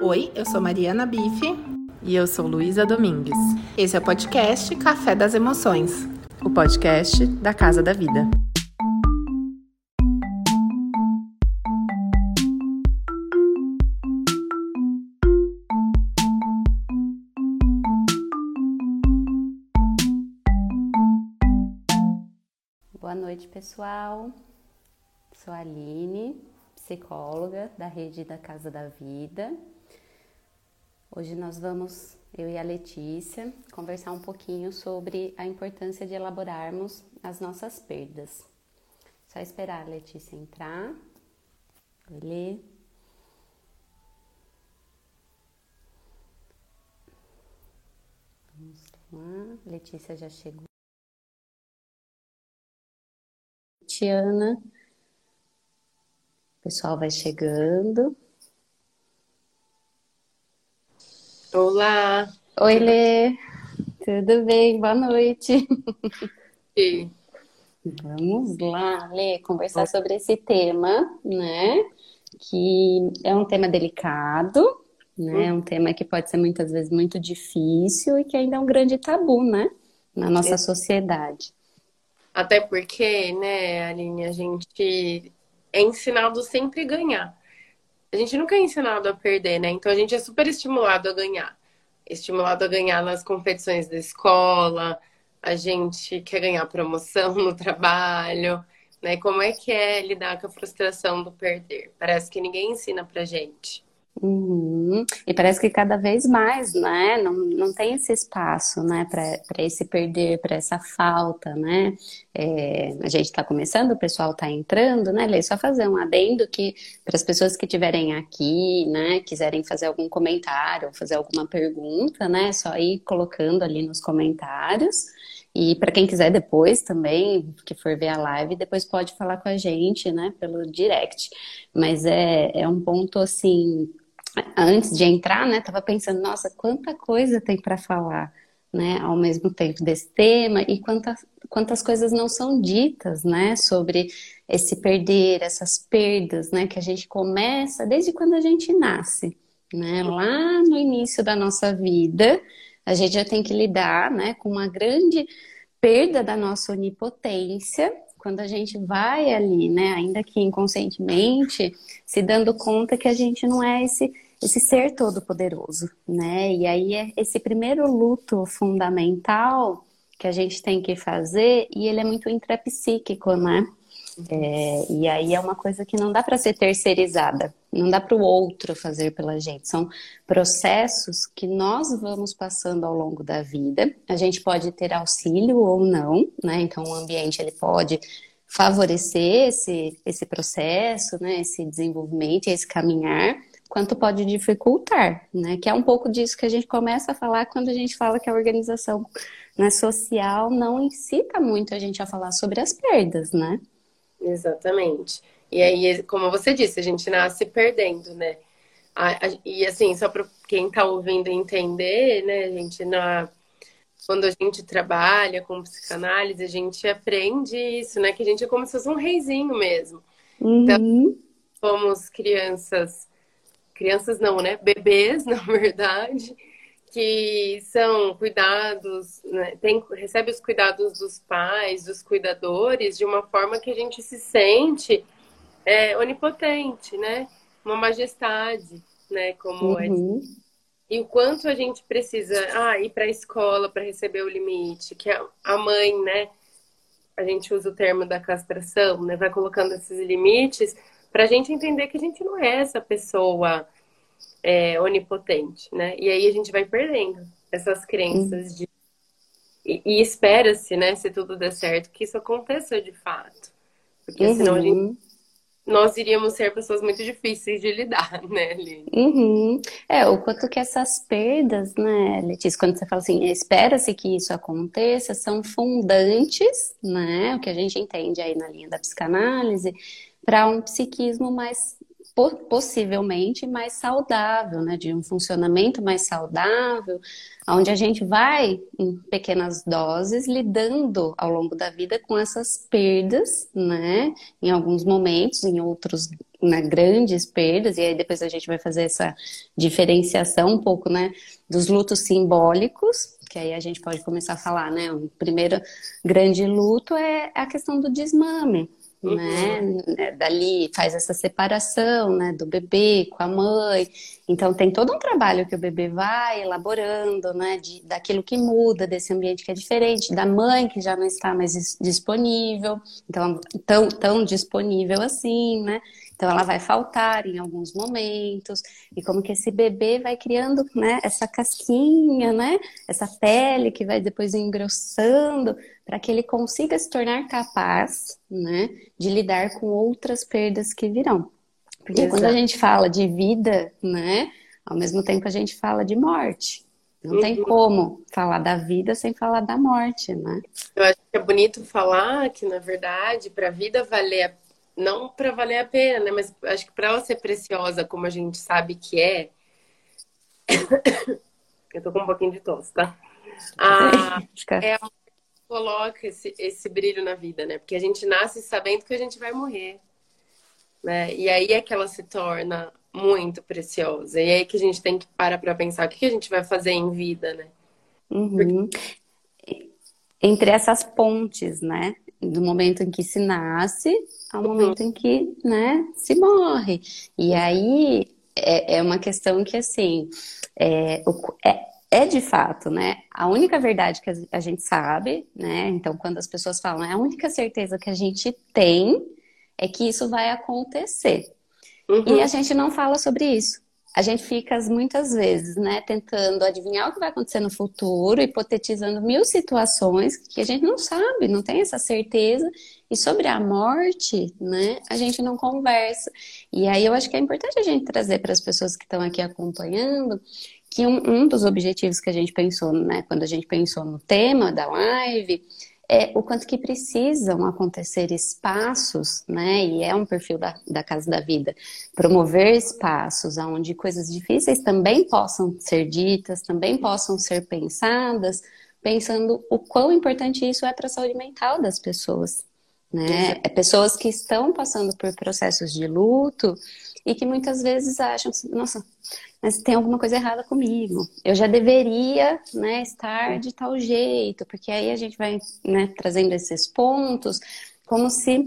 Oi, eu sou Mariana Bife. E eu sou Luísa Domingues. Esse é o podcast Café das Emoções o podcast da Casa da Vida. Boa noite, pessoal. Sou a Aline, psicóloga da rede da Casa da Vida. Hoje nós vamos, eu e a Letícia, conversar um pouquinho sobre a importância de elaborarmos as nossas perdas. Só esperar a Letícia entrar. Oi, Lê. Vamos lá. Letícia já chegou. Tiana. O pessoal vai chegando. Olá! Oi, Lê! Tudo bem? Boa noite! Sim. Vamos lá, Lê, conversar sobre esse tema, né? Que é um tema delicado, né? É um tema que pode ser muitas vezes muito difícil e que ainda é um grande tabu, né? Na nossa sociedade. Até porque, né, Aline, a gente é ensinado sempre ganhar a gente nunca é ensinado a perder, né? Então a gente é super estimulado a ganhar. Estimulado a ganhar nas competições da escola, a gente quer ganhar promoção no trabalho, né? Como é que é lidar com a frustração do perder? Parece que ninguém ensina pra gente. Uhum. E parece que cada vez mais, né? Não, não tem esse espaço, né? Para esse perder, para essa falta, né? É, a gente está começando, o pessoal está entrando, né, Lê? Só fazer um adendo que para as pessoas que estiverem aqui, né, quiserem fazer algum comentário, fazer alguma pergunta, né? Só ir colocando ali nos comentários. E para quem quiser depois também, que for ver a live, depois pode falar com a gente, né, pelo direct. Mas é, é um ponto assim antes de entrar, né, tava pensando, nossa, quanta coisa tem para falar, né, ao mesmo tempo desse tema e quantas, quantas coisas não são ditas, né, sobre esse perder, essas perdas, né, que a gente começa desde quando a gente nasce, né, lá no início da nossa vida, a gente já tem que lidar, né, com uma grande perda da nossa onipotência, quando a gente vai ali, né, ainda que inconscientemente, se dando conta que a gente não é esse esse ser todo poderoso, né? E aí é esse primeiro luto fundamental que a gente tem que fazer e ele é muito intrapsíquico, né? É, e aí é uma coisa que não dá para ser terceirizada, não dá para o outro fazer pela gente. São processos que nós vamos passando ao longo da vida. A gente pode ter auxílio ou não, né? Então o ambiente ele pode favorecer esse, esse processo, né? Esse desenvolvimento, esse caminhar quanto pode dificultar, né? Que é um pouco disso que a gente começa a falar quando a gente fala que a organização né, social não incita muito a gente a falar sobre as perdas, né? Exatamente. E aí, como você disse, a gente nasce perdendo, né? E assim, só para quem está ouvindo entender, né, a gente na quando a gente trabalha com psicanálise, a gente aprende isso, né? Que a gente é como se fosse um reizinho mesmo. Uhum. Então, somos crianças crianças não, né? Bebês, na verdade, que são cuidados, né? Tem, recebe os cuidados dos pais, dos cuidadores, de uma forma que a gente se sente é, onipotente, né? Uma majestade, né? Como é. uhum. é. E o quanto a gente precisa ah, ir para a escola para receber o limite, que a mãe, né? A gente usa o termo da castração, né? Vai colocando esses limites para a gente entender que a gente não é essa pessoa é, onipotente, né? E aí a gente vai perdendo essas crenças de e, e espera-se, né, se tudo der certo, que isso aconteça de fato, porque uhum. senão gente nós iríamos ser pessoas muito difíceis de lidar, né, Aline? Uhum. É, o quanto que essas perdas, né, Letícia, quando você fala assim, espera-se que isso aconteça, são fundantes, né, o que a gente entende aí na linha da psicanálise, para um psiquismo mais possivelmente mais saudável, né, de um funcionamento mais saudável, onde a gente vai em pequenas doses lidando ao longo da vida com essas perdas, né, em alguns momentos, em outros né, grandes perdas, e aí depois a gente vai fazer essa diferenciação um pouco, né, dos lutos simbólicos, que aí a gente pode começar a falar, né, o primeiro grande luto é a questão do desmame? Uhum. né? Dali faz essa separação, né, do bebê com a mãe. Então tem todo um trabalho que o bebê vai elaborando, né, de, daquilo que muda desse ambiente que é diferente, da mãe que já não está mais disponível, então tão, tão disponível assim, né? Então ela vai faltar em alguns momentos e como que esse bebê vai criando, né, essa casquinha, né, essa pele que vai depois engrossando para que ele consiga se tornar capaz, né, de lidar com outras perdas que virão. Porque Exato. quando a gente fala de vida, né, ao mesmo tempo a gente fala de morte. Não uhum. tem como falar da vida sem falar da morte, né? Eu acho que é bonito falar que, na verdade, para a vida valer a não para valer a pena, né? Mas acho que para ela ser preciosa, como a gente sabe que é. Eu tô com um pouquinho de tosse, tá? Ah, é a coloca esse, esse brilho na vida, né? Porque a gente nasce sabendo que a gente vai morrer, né? E aí é que ela se torna muito preciosa. E aí que a gente tem que parar para pensar o que a gente vai fazer em vida, né? Uhum. Porque... Entre essas pontes, né? Do momento em que se nasce ao uhum. momento em que, né, se morre. E aí é, é uma questão que, assim, é, é, é, de fato, né, a única verdade que a gente sabe, né, então quando as pessoas falam, é a única certeza que a gente tem é que isso vai acontecer. Uhum. E a gente não fala sobre isso a gente fica muitas vezes, né, tentando adivinhar o que vai acontecer no futuro, hipotetizando mil situações que a gente não sabe, não tem essa certeza. E sobre a morte, né, a gente não conversa. E aí eu acho que é importante a gente trazer para as pessoas que estão aqui acompanhando que um, um dos objetivos que a gente pensou, né, quando a gente pensou no tema da live, é, o quanto que precisam acontecer espaços, né? E é um perfil da, da Casa da Vida, promover espaços onde coisas difíceis também possam ser ditas, também possam ser pensadas, pensando o quão importante isso é para a saúde mental das pessoas, né? É pessoas que estão passando por processos de luto e que muitas vezes acham, nossa, mas tem alguma coisa errada comigo. Eu já deveria, né, estar de tal jeito, porque aí a gente vai, né, trazendo esses pontos, como se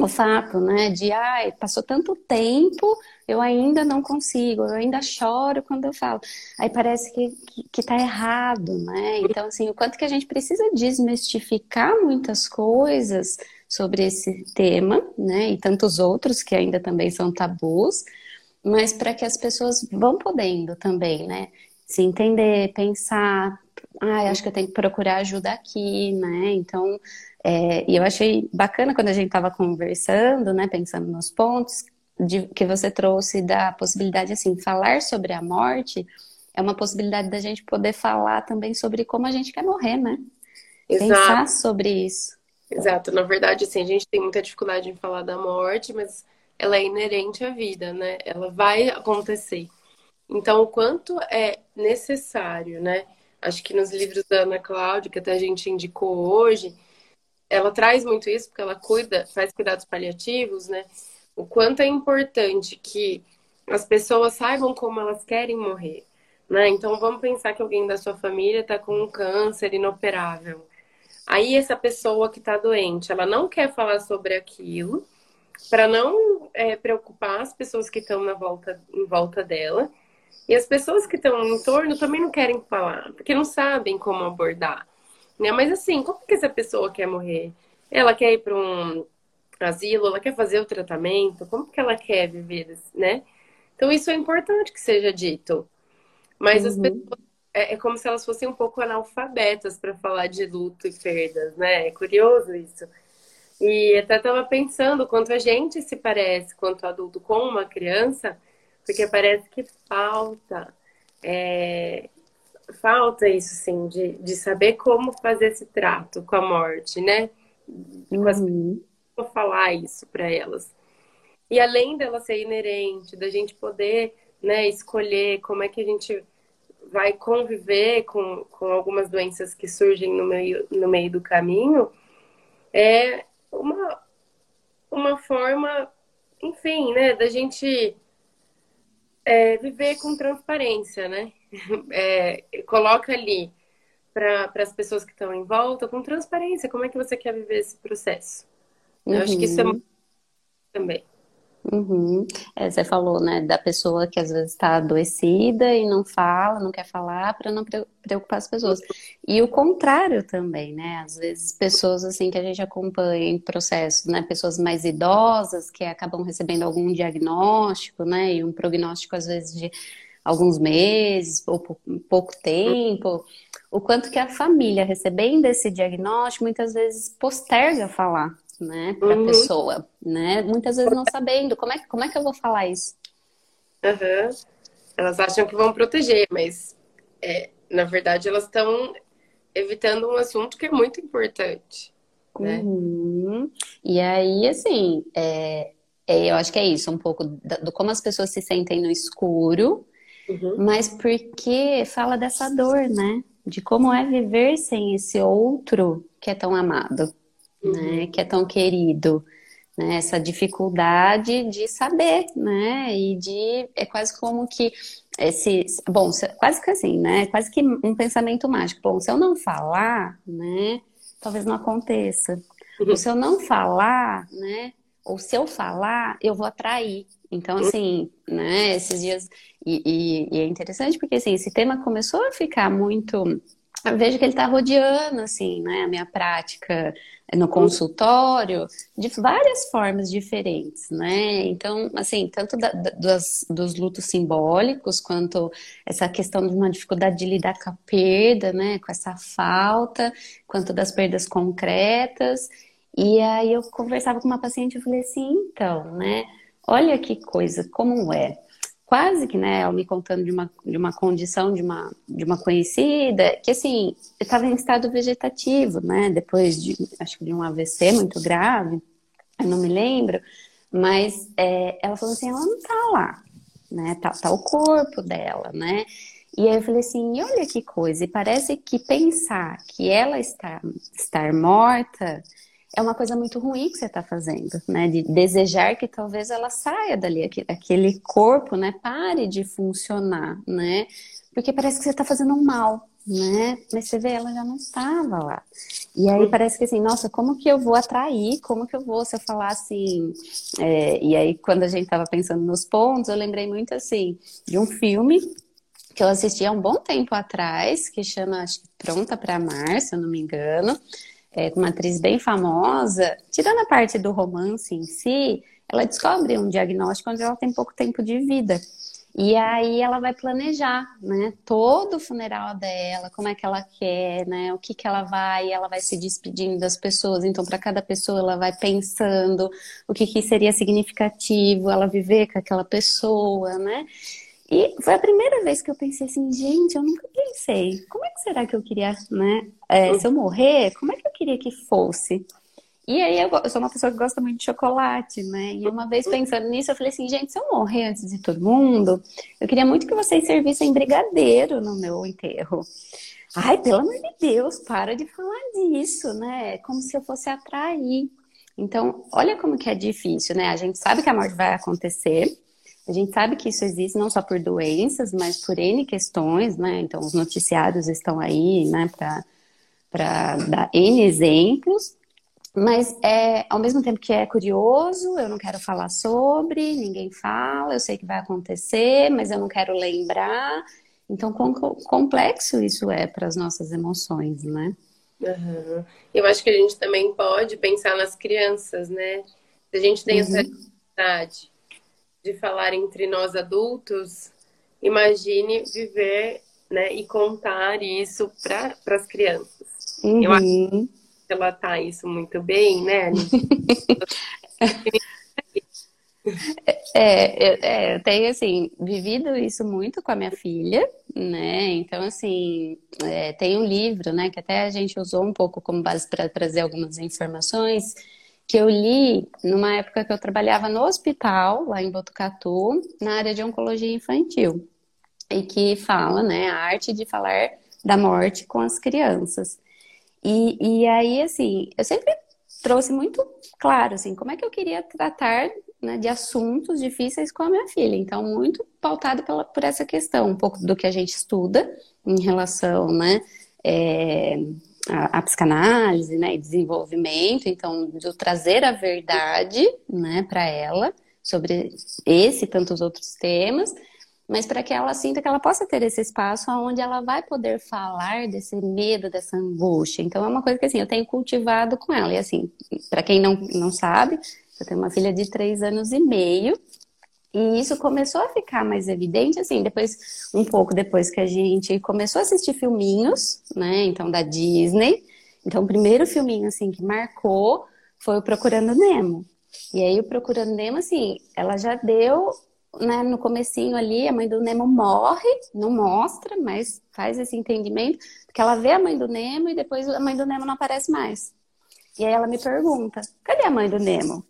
o fato, né, de, ai, passou tanto tempo, eu ainda não consigo, eu ainda choro quando eu falo. Aí parece que, que, que tá errado, né? Então, assim, o quanto que a gente precisa desmistificar muitas coisas sobre esse tema, né, e tantos outros que ainda também são tabus, mas para que as pessoas vão podendo também, né? Se entender, pensar, ah, acho que eu tenho que procurar ajuda aqui, né? Então, é, e eu achei bacana quando a gente estava conversando, né, pensando nos pontos de, que você trouxe da possibilidade, assim, falar sobre a morte é uma possibilidade da gente poder falar também sobre como a gente quer morrer, né? Exato. Pensar sobre isso. Exato. Na verdade, assim, a gente tem muita dificuldade em falar da morte, mas ela é inerente à vida, né? Ela vai acontecer. Então, o quanto é necessário, né? Acho que nos livros da Ana Cláudia, que até a gente indicou hoje, ela traz muito isso, porque ela cuida, faz cuidados paliativos, né? O quanto é importante que as pessoas saibam como elas querem morrer, né? Então, vamos pensar que alguém da sua família está com um câncer inoperável. Aí, essa pessoa que está doente, ela não quer falar sobre aquilo, para não é, preocupar as pessoas que estão na volta, em volta dela. E as pessoas que estão em torno também não querem falar, porque não sabem como abordar. Né? Mas assim, como que essa pessoa quer morrer? Ela quer ir para um asilo, ela quer fazer o tratamento, como que ela quer viver, né? Então isso é importante que seja dito. Mas uhum. as pessoas é, é, como se elas fossem um pouco analfabetas para falar de luto e perdas, né? É curioso isso. E até estava pensando quanto a gente se parece, quanto adulto, com uma criança, porque parece que falta. É, falta isso, sim, de, de saber como fazer esse trato com a morte, né? Uhum. Como falar isso para elas. E além dela ser inerente, da gente poder né, escolher como é que a gente vai conviver com, com algumas doenças que surgem no meio, no meio do caminho, é uma, uma forma enfim, né, da gente é, viver com transparência, né? É, coloca ali para as pessoas que estão em volta com transparência como é que você quer viver esse processo. Uhum. Eu acho que isso é uhum. também. Uhum. É, você falou, né, da pessoa que às vezes está adoecida e não fala, não quer falar para não preocupar as pessoas. E o contrário também, né? Às vezes pessoas assim que a gente acompanha em processos, né, pessoas mais idosas que acabam recebendo algum diagnóstico, né, e um prognóstico às vezes de alguns meses ou pouco tempo, o quanto que a família recebendo esse diagnóstico muitas vezes posterga falar né, para a uhum. pessoa, né? Muitas vezes não sabendo como é, como é que eu vou falar isso. Uhum. Elas acham que vão proteger, mas é, na verdade elas estão evitando um assunto que é muito importante. Né? Uhum. E aí, assim, é, é, eu acho que é isso, um pouco do, do como as pessoas se sentem no escuro, uhum. mas porque fala dessa dor, né? De como é viver sem esse outro que é tão amado né? Uhum. Que é tão querido. Né? Essa dificuldade de saber, né? E de. É quase como que esse. Bom, quase que assim, né? Quase que um pensamento mágico. Bom, se eu não falar, né? Talvez não aconteça. Uhum. Ou se eu não falar, né? Ou se eu falar, eu vou atrair. Então, assim, né, esses dias. E, e, e, é interessante porque, assim, esse tema começou a ficar muito. Eu vejo que ele está rodeando, assim, né, a minha prática no consultório de várias formas diferentes, né? Então, assim, tanto da, dos, dos lutos simbólicos quanto essa questão de uma dificuldade de lidar com a perda, né? Com essa falta, quanto das perdas concretas. E aí eu conversava com uma paciente e falei assim, então, né? Olha que coisa, como é quase que, né, ela me contando de uma, de uma condição de uma, de uma conhecida, que assim, estava em estado vegetativo, né, depois de, acho que de um AVC muito grave, eu não me lembro, mas é, ela falou assim, ela não tá lá, né, tá, tá o corpo dela, né, e aí eu falei assim, olha que coisa, e parece que pensar que ela está estar morta é uma coisa muito ruim que você está fazendo, né? De desejar que talvez ela saia dali, aquele corpo, né? Pare de funcionar, né? Porque parece que você está fazendo um mal, né? Mas você vê, ela já não estava lá. E aí parece que assim, nossa, como que eu vou atrair? Como que eu vou, se eu falar assim... É... e aí, quando a gente estava pensando nos pontos, eu lembrei muito assim, de um filme que eu assisti há um bom tempo atrás, que chama, acho que Pronta para Amar, se eu não me engano, é, uma atriz bem famosa, tirando a parte do romance em si, ela descobre um diagnóstico onde ela tem pouco tempo de vida. E aí ela vai planejar, né? Todo o funeral dela, como é que ela quer, né? O que que ela vai, ela vai se despedindo das pessoas. Então, para cada pessoa, ela vai pensando o que que seria significativo ela viver com aquela pessoa, né? E foi a primeira vez que eu pensei assim, gente, eu nunca pensei, como é que será que eu queria, né? É, se eu morrer, como é que eu queria que fosse? E aí eu, eu, sou uma pessoa que gosta muito de chocolate, né? E uma vez pensando nisso, eu falei assim, gente, se eu morrer antes de todo mundo, eu queria muito que vocês servissem brigadeiro no meu enterro. Ai, pelo amor de Deus, para de falar disso, né? Como se eu fosse atrair. Então, olha como que é difícil, né? A gente sabe que a morte vai acontecer, a gente sabe que isso existe não só por doenças, mas por N questões, né? Então, os noticiários estão aí, né, para dar N exemplos. Mas, é, ao mesmo tempo que é curioso, eu não quero falar sobre, ninguém fala, eu sei que vai acontecer, mas eu não quero lembrar. Então, quão complexo isso é para as nossas emoções, né? Uhum. Eu acho que a gente também pode pensar nas crianças, né? Se a gente tem uhum. essa de falar entre nós adultos, imagine viver né, e contar isso para as crianças. Uhum. Eu acho que ela tá isso muito bem, né? É, é, é, eu tenho, assim, vivido isso muito com a minha filha, né? Então, assim, é, tem um livro, né, que até a gente usou um pouco como base para trazer algumas informações, que eu li numa época que eu trabalhava no hospital, lá em Botucatu, na área de oncologia infantil, e que fala, né, a arte de falar da morte com as crianças. E, e aí, assim, eu sempre trouxe muito claro, assim, como é que eu queria tratar né, de assuntos difíceis com a minha filha. Então, muito pautado pela, por essa questão, um pouco do que a gente estuda em relação, né, é, a, a, psicanálise, né, e desenvolvimento. Então, de trazer a verdade, né, para ela sobre esse e tantos outros temas mas para que ela sinta que ela possa ter esse espaço onde ela vai poder falar desse medo, dessa angústia. Então é uma coisa que assim, eu tenho cultivado com ela. E assim, para quem não, não sabe, eu tenho uma filha de três anos e meio. E isso começou a ficar mais evidente, assim, depois, um pouco depois que a gente começou a assistir filminhos, né, então, da Disney. Então, o primeiro filminho, assim, que marcou foi o Procurando Nemo. E aí, o Procurando Nemo, assim, ela já deu né, no comecinho ali, a mãe do Nemo morre, não mostra, mas faz esse entendimento, porque ela vê a mãe do Nemo e depois a mãe do Nemo não aparece mais. E aí ela me pergunta, cadê a mãe do Nemo?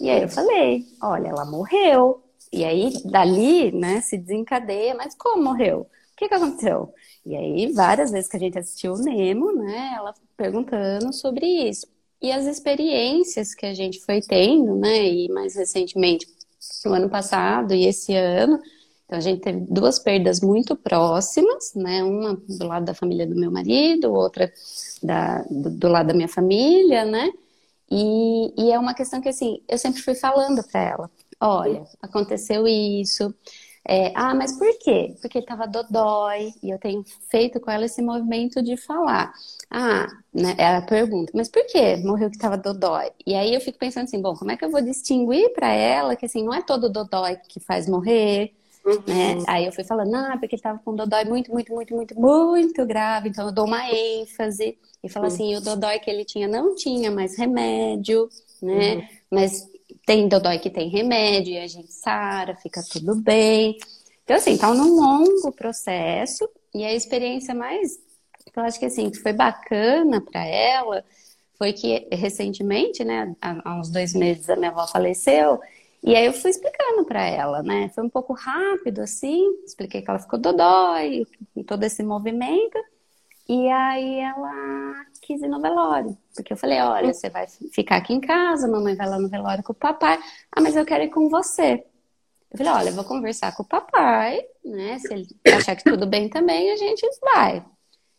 E aí eu falei, olha, ela morreu. E aí, dali, né, se desencadeia, mas como morreu? O que, que aconteceu? E aí, várias vezes que a gente assistiu o Nemo, né, ela perguntando sobre isso. E as experiências que a gente foi tendo, né, e mais recentemente no ano passado e esse ano. Então, a gente teve duas perdas muito próximas, né? Uma do lado da família do meu marido, outra da, do, do lado da minha família, né? E, e, é uma questão que, assim, eu sempre fui falando para ela: olha, aconteceu isso. É, ah, mas por quê? Porque estava dodói e eu tenho feito com ela esse movimento de falar. Ah, né, ela pergunta, mas por que morreu que estava dodói? E aí eu fico pensando assim, bom, como é que eu vou distinguir para ela que assim, não é todo dodói que faz morrer, uhum. né? Aí eu fui falando, ah, porque ele estava com dodói muito, muito, muito, muito, muito grave, então eu dou uma ênfase e falo uhum. assim, o dodói que ele tinha não tinha mais remédio, né? Uhum. Mas tem dodói que tem remédio e a gente sara, fica tudo bem. Então, assim, tá num longo processo e a experiência mais eu acho que assim, que foi bacana para ela foi que recentemente, né, há uns dois meses a minha avó faleceu, e aí eu fui explicando para ela, né? Foi um pouco rápido assim, expliquei que ela ficou dodói, todo esse movimento, e aí ela quis ir no velório, porque eu falei, olha, você vai ficar aqui em casa, mamãe vai lá no velório com o papai, ah, mas eu quero ir com você. Eu falei, olha, eu vou conversar com o papai, né? Se ele achar que tudo bem também, a gente vai.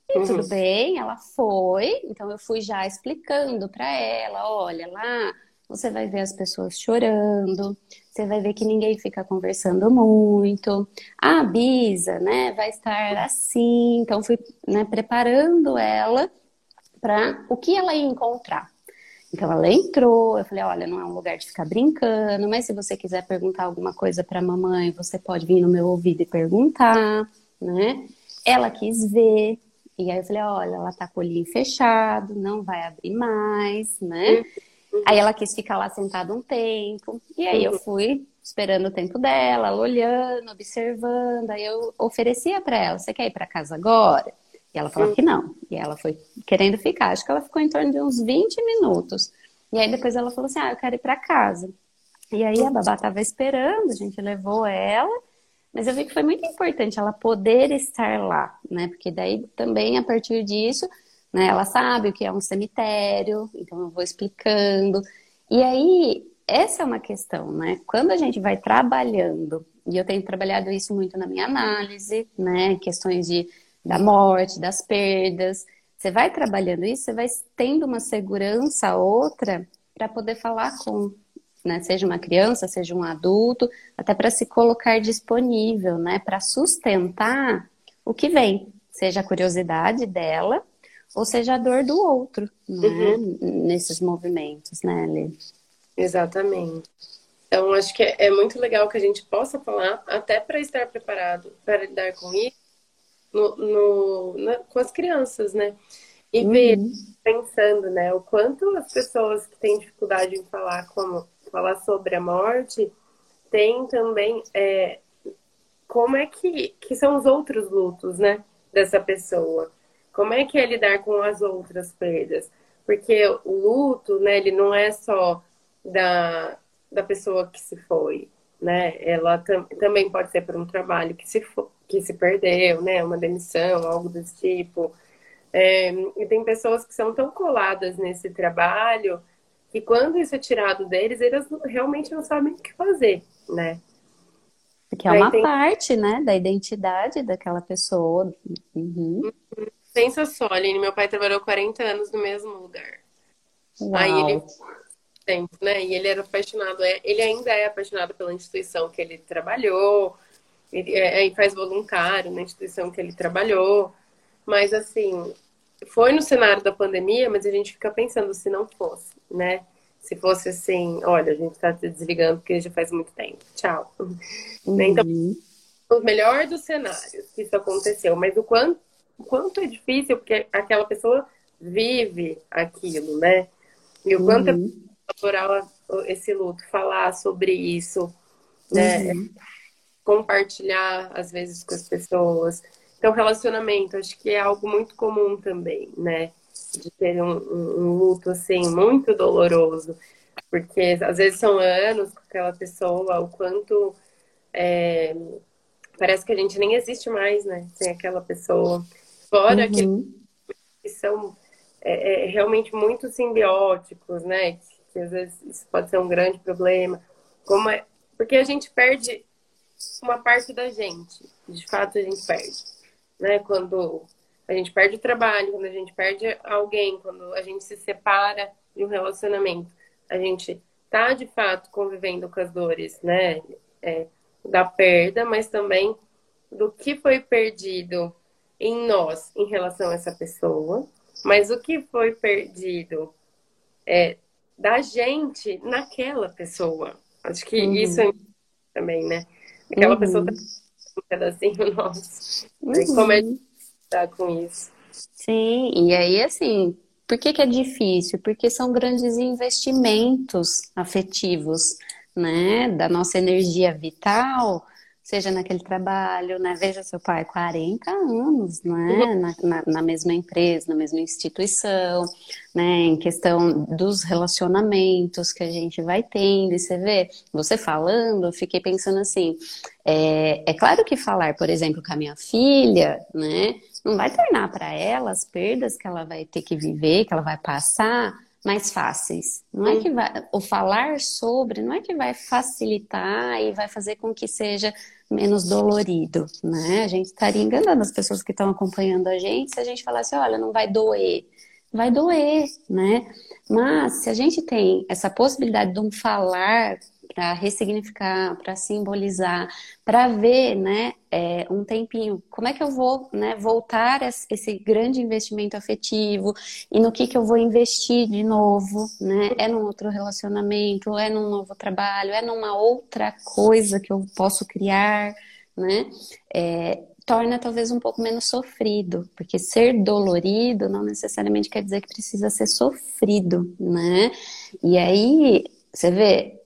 E uhum. tudo bem, ela foi. Então eu fui já explicando para ela, olha lá, você vai ver as pessoas chorando, você vai ver que ninguém fica conversando muito. A Bisa, né, vai estar assim. Então fui, né, preparando ela para o que ela ia encontrar. Então ela entrou, eu falei, olha, não é um lugar de ficar brincando, mas se você quiser perguntar alguma coisa para a mamãe, você pode vir no meu ouvido e perguntar, né? Ela quis ver, e aí eu falei, olha, ela tá com o olhinho fechado, não vai abrir mais, né? Uhum. Aí ela quis ficar lá sentada um tempo. E aí eu uhum. fui esperando o tempo dela, olhando, observando. Aí eu oferecia para ela, você quer ir para casa agora? E ela falou que não. E ela foi querendo ficar. Acho que ela ficou em torno de uns 20 minutos. E aí depois ela falou assim: "Ah, eu quero ir para casa". E aí a babá tava esperando, a gente levou ela. Mas eu vi que foi muito importante ela poder estar lá, né? Porque daí também, a partir disso, né, ela sabe o que é um cemitério, então eu vou explicando. E aí, essa é uma questão, né? Quando a gente vai trabalhando, e eu tenho trabalhado isso muito na minha análise, né? Questões de, da morte, das perdas. Você vai trabalhando isso, você vai tendo uma segurança outra para poder falar com né? Seja uma criança, seja um adulto, até para se colocar disponível, né? Para sustentar o que vem, seja a curiosidade dela ou seja a dor do outro, né? Uhum. Nesses movimentos, né, Lê? Exatamente. Então, acho que é, é muito legal que a gente possa falar, até para estar preparado para lidar com isso, no, no na, com as crianças, né? E uhum. ver, pensando, né, o quanto as pessoas que têm dificuldade em falar como falar sobre a morte, tem também é, como é que, que são os outros lutos, né, dessa pessoa. Como é que é lidar com as outras perdas? Porque o luto, né, ele não é só da, da pessoa que se foi, né? Ela tam, também pode ser por um trabalho que se, que se perdeu, né? Uma demissão, algo desse tipo. É, e tem pessoas que são tão coladas nesse trabalho que quando isso é tirado deles, eles realmente não sabem o que fazer, né? Porque é uma tem... parte, né, da identidade daquela pessoa. Uhum. Pensa só, Aline, meu pai trabalhou 40 anos no mesmo lugar. Uau. Aí ele tempo, né? E ele era apaixonado, é, ele ainda é apaixonado pela instituição que ele trabalhou, ele é, é, faz voluntário na instituição que ele trabalhou, mas assim, foi no cenário da pandemia, mas a gente fica pensando se não fosse, né? Se fosse assim, olha, a gente está se desligando porque já faz muito tempo. Tchau. Uhum. Então, o melhor dos cenários que isso aconteceu, mas o quanto, o quanto é difícil, porque aquela pessoa vive aquilo, né? E o quanto uhum. é elaborar esse luto, falar sobre isso, né? Uhum. Compartilhar, às vezes, com as pessoas. Então, relacionamento, acho que é algo muito comum também, né? de ter um, um, um, luto assim muito doloroso, porque às vezes são anos com aquela pessoa, o quanto é, parece que a gente nem existe mais, né? Sem aquela pessoa. Fora uhum. que, são é, é, realmente muito simbióticos, né? Que, que, às vezes isso pode ser um grande problema. Como é, porque a gente perde uma parte da gente. De fato, a gente perde. Né? Quando a gente perde o trabalho, quando a gente perde alguém, quando a gente se separa de um relacionamento, a gente tá de fato convivendo com as dores, né? É, da perda, mas também do que foi perdido em nós em relação a essa pessoa, mas o que foi perdido é, da gente naquela pessoa. Acho que uhum. isso é também, né? Aquela uhum. pessoa tá um pedacinho nosso. Uhum. Como é lidar com isso. Sim, e aí assim, por que, que é difícil? Porque são grandes investimentos afetivos, né? Da nossa energia vital, seja naquele trabalho, né? Veja seu pai, 40 anos, né? Na, na, na, mesma empresa, na mesma instituição, né? Em questão dos relacionamentos que a gente vai tendo. E você vê, você falando, eu fiquei pensando assim, é, é claro que falar, por exemplo, com a minha filha, né? não vai tornar para ela as perdas que ela vai ter que viver, que ela vai passar, mais fáceis. Não é que vai, o falar sobre não é que vai facilitar e vai fazer com que seja menos dolorido, né? A gente estaria enganando as pessoas que estão acompanhando a gente se a gente falasse, olha, não vai doer. Vai doer, né? Mas se a gente tem essa possibilidade de um falar para ressignificar, para simbolizar, para ver, né, é, um tempinho, como é que eu vou, né, voltar esse grande investimento afetivo e no que que eu vou investir de novo, né? É num outro relacionamento, é num novo trabalho, é numa outra coisa que eu posso criar, né? É, torna talvez um pouco menos sofrido, porque ser dolorido não necessariamente quer dizer que precisa ser sofrido, né? E aí, você vê,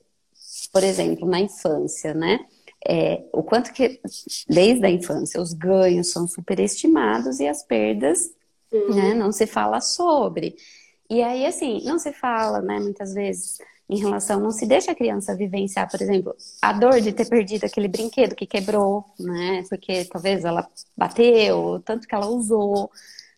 por exemplo, na infância, né? É, o quanto que, desde a infância, os ganhos são superestimados e as perdas, uhum. né, não se fala sobre. E aí, assim, não se fala, né, muitas vezes, em relação, não se deixa a criança vivenciar, por exemplo, a dor de ter perdido aquele brinquedo que quebrou, né, porque talvez ela bateu, tanto que ela usou,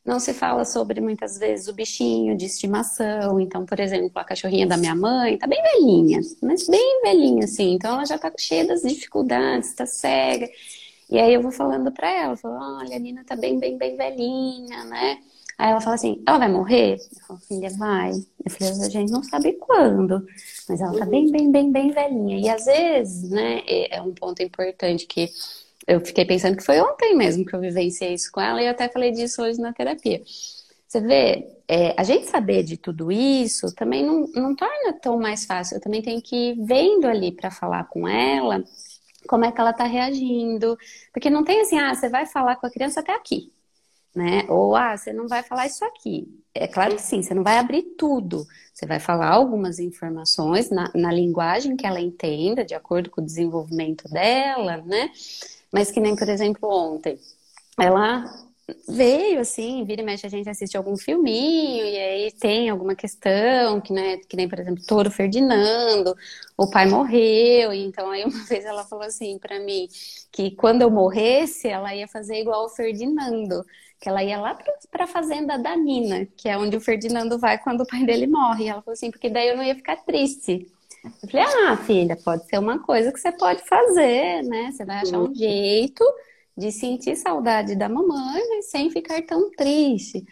não se fala sobre muitas vezes o bichinho de estimação. Então, por exemplo, a cachorrinha da minha mãe tá bem velhinha, mas bem velhinha assim. Então, ela já tá cheia das dificuldades, tá cega. E aí eu vou falando para ela, falo, olha, a Nina tá bem, bem, bem velhinha, né? Aí ela fala assim, ela vai morrer? Eu falo, filha, vai. Eu falei, a gente não sabe quando, mas ela tá bem, bem, bem, bem velhinha. E às vezes, né, é, é um ponto importante que eu fiquei pensando que foi ontem mesmo que eu vivenciei isso com ela e eu até falei disso hoje na terapia. Você vê, é, a gente saber de tudo isso também não, não torna tão mais fácil. Eu também tenho que ir vendo ali para falar com ela como é que ela está reagindo. Porque não tem assim, ah, você vai falar com a criança até aqui. Né? Ou, ah, você não vai falar isso aqui. É claro que sim, você não vai abrir tudo. Você vai falar algumas informações na, na linguagem que ela entenda, de acordo com o desenvolvimento dela, né? Mas que nem, por exemplo, ontem. Ela veio assim, vira e mexe, a gente assiste algum filminho, e aí tem alguma questão, que, né, que nem, por exemplo, Toro Ferdinando, o pai morreu, e então aí uma vez ela falou assim para mim, que quando eu morresse, ela ia fazer igual o Ferdinando, que ela ia lá para a fazenda da Nina, que é onde o Ferdinando vai quando o pai dele morre. E ela falou assim, porque daí eu não ia ficar triste. Eu falei, ah, filha, pode ser uma coisa que você pode fazer, né? Você vai achar um jeito de sentir saudade da mamãe, mas sem ficar tão triste.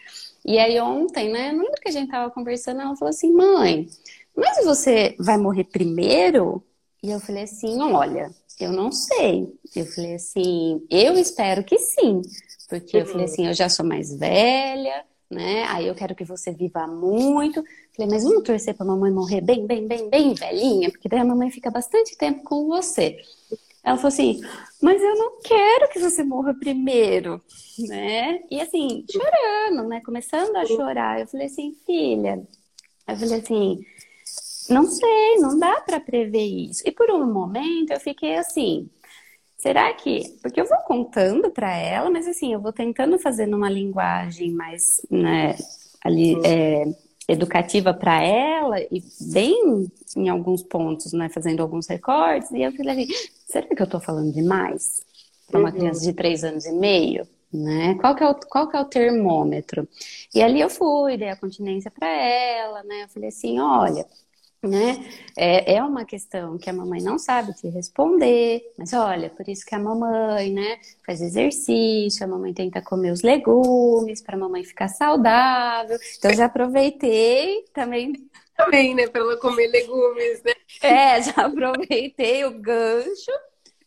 E aí ontem, né, não lembro que a gente tava conversando, ela falou assim, mãe, mas você vai morrer primeiro? E eu falei assim, olha, eu não sei. Eu falei assim, eu espero que sim. Porque uhum. eu falei uhum. assim, eu já sou mais velha, né? Aí eu quero que você viva muito. Falei, mas vamos torcer para mamãe morrer bem, bem, bem, bem velhinha, porque daí a mamãe fica bastante tempo com você. Ela falou assim, mas eu não quero que você morra primeiro, né? E assim, chorando, né? Começando a chorar. Eu falei assim, filha, eu falei assim, não sei, não dá para prever isso. E por um momento eu fiquei assim, será que? Porque eu vou contando para ela, mas assim, eu vou tentando fazer numa linguagem mais, né, ali, é, educativa para ela e bem em alguns pontos, né, fazendo alguns recortes. E eu falei assim, será que eu estou falando demais para uma uhum. criança de três anos e meio? Né? Qual, que é o, qual que é o termômetro? E ali eu fui, dei a continência para ela, né? Eu falei assim, olha, né? É, é uma questão que a mamãe não sabe te responder, mas olha, por isso que a mamãe, né, faz exercício, a mamãe tenta comer os legumes para a mamãe ficar saudável. Então já aproveitei também. Também, né, para ela comer legumes, né? É, já aproveitei o gancho.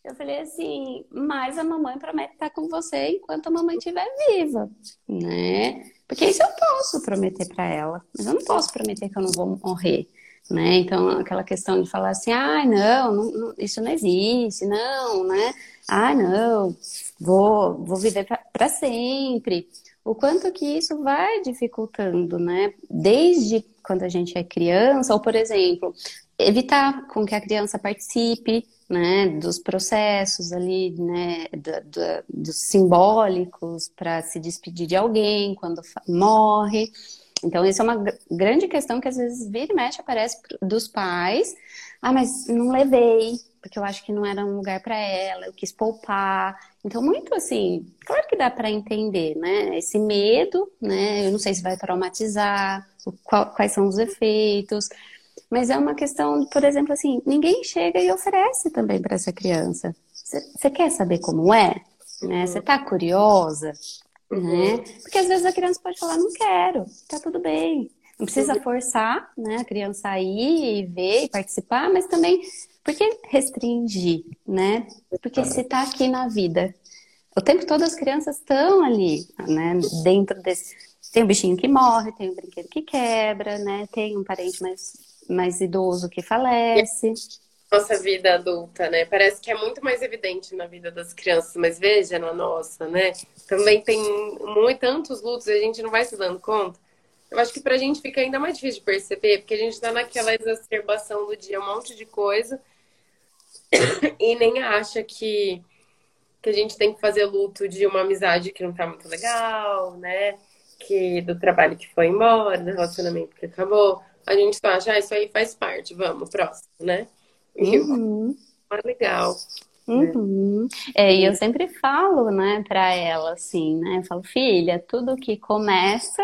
Eu falei assim, mas a mamãe promete estar com você enquanto a mamãe estiver viva, né? Porque isso eu posso prometer para ela, mas eu não posso prometer que eu não vou morrer. Né? Então, aquela questão de falar assim, ah, não, não, isso não existe, não, né? Ah, não, vou, vou viver para sempre. O quanto que isso vai dificultando, né? Desde quando a gente é criança, ou, por exemplo, evitar com que a criança participe né, dos processos ali, né, do, do, dos simbólicos para se despedir de alguém quando morre. Então, isso é uma grande questão que às vezes vira e mexe aparece dos pais. Ah, mas não levei, porque eu acho que não era um lugar para ela, eu quis poupar. Então, muito assim, claro que dá para entender, né? Esse medo, né? Eu não sei se vai traumatizar, qual, quais são os efeitos. Mas é uma questão, por exemplo, assim, ninguém chega e oferece também para essa criança. Você quer saber como é? Né? Você está curiosa? Uhum. Né? Porque às vezes a criança pode falar, não quero, tá tudo bem. Não precisa uhum. forçar né, a criança a ir e ver e participar, mas também porque restringir, né? Porque se tá aqui na vida, o tempo todo as crianças estão ali, né? Dentro desse. Tem um bichinho que morre, tem um brinquedo que quebra, né? Tem um parente mais, mais idoso que falece nossa vida adulta, né? Parece que é muito mais evidente na vida das crianças, mas veja na nossa, né? Também tem muito, tantos lutos e a gente não vai se dando conta. Eu acho que pra gente fica ainda mais difícil de perceber, porque a gente tá naquela exacerbação do dia, um monte de coisa, e nem acha que, que a gente tem que fazer luto de uma amizade que não tá muito legal, né? Que do trabalho que foi embora, do relacionamento que acabou. A gente só acha, ah, isso aí faz parte, vamos, próximo, né? Uhum. É legal. Uhum. É, e eu sempre falo, né, para ela assim, né? Eu falo, filha, tudo que começa,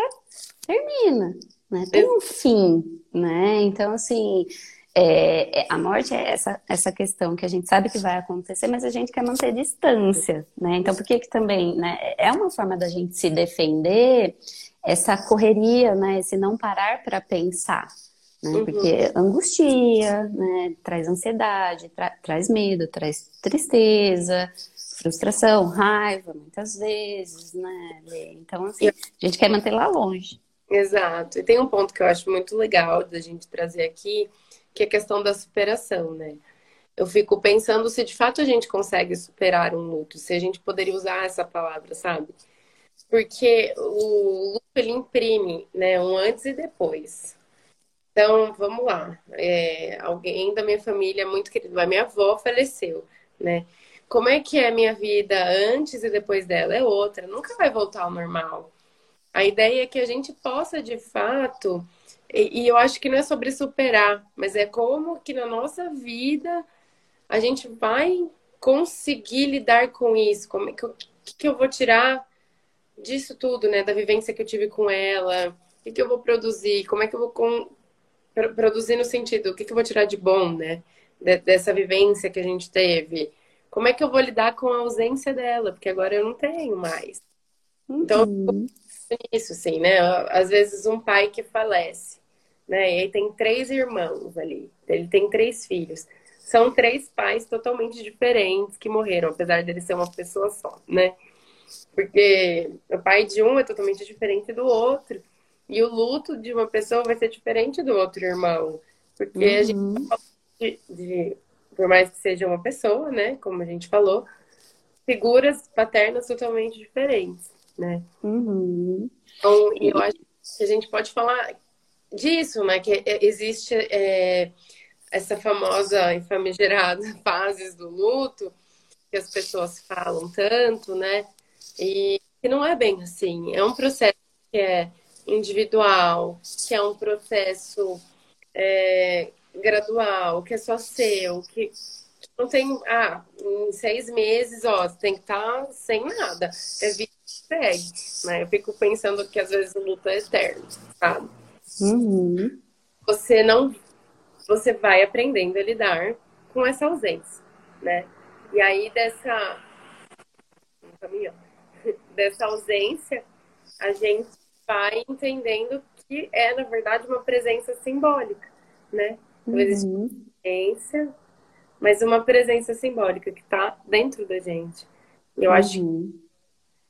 termina, né? Tem um fim, né? Então, assim, é, é, a morte é essa, essa questão que a gente sabe que vai acontecer, mas a gente quer manter distância, né? Então, por que que também, né? É uma forma da gente se defender essa correria, né? Esse não parar para pensar, né? Uhum. Porque angustia, né? Traz ansiedade, tra traz medo, traz tristeza, frustração, raiva, muitas vezes, né? Então, assim, a gente quer manter lá longe. Exato. E tem um ponto que eu acho muito legal da gente trazer aqui, que é a questão da superação, né? Eu fico pensando se de fato a gente consegue superar um luto, se a gente poderia usar essa palavra, sabe? Porque o luto ele imprime, né, um antes e depois. Então, vamos lá. É, alguém da minha família muito querido, a minha avó faleceu, né? como é que é a minha vida antes e depois dela? É outra, nunca vai voltar ao normal. A ideia é que a gente possa, de fato, e, e eu acho que não é sobre superar, mas é como que na nossa vida a gente vai conseguir lidar com isso. Como é que eu, que, eu vou tirar disso tudo, né? Da vivência que eu tive com ela, o que, que eu vou produzir, como é que eu vou. Produzir no sentido, o que, que eu vou tirar de bom, né? De, dessa vivência que a gente teve como é que eu vou lidar com a ausência dela? Porque agora eu não tenho mais. Então, uhum. isso, assim, né? Às vezes um pai que falece, né? E aí tem três irmãos ali. Ele tem três filhos. São três pais totalmente diferentes que morreram, apesar dele ser uma pessoa só, né? Porque o pai de um é totalmente diferente do outro. E o luto de uma pessoa vai ser diferente do outro irmão. Porque uhum. a gente uhum. fala de, de por mais que seja uma pessoa, né? Como a gente falou, figuras paternas totalmente diferentes, né? Uhum. Então, eu acho que a gente pode falar disso, né? Que existe é, essa famosa e famigerada fases do luto que as pessoas falam tanto, né? E que não é bem assim. É um processo que é individual, que é um processo é, gradual, que é só seu, que não tem. Ah, em seis meses, ó, você tem que estar tá sem nada. É vida que segue. Né? Eu fico pensando que às vezes o luto é eterno, sabe? Uhum. Você não. Você vai aprendendo a lidar com essa ausência, né? E aí dessa. Dessa ausência, a gente vai entendendo que é, na verdade, uma presença simbólica, né? Não existe uhum. presença, mas uma presença simbólica que está dentro da gente. Eu uhum. acho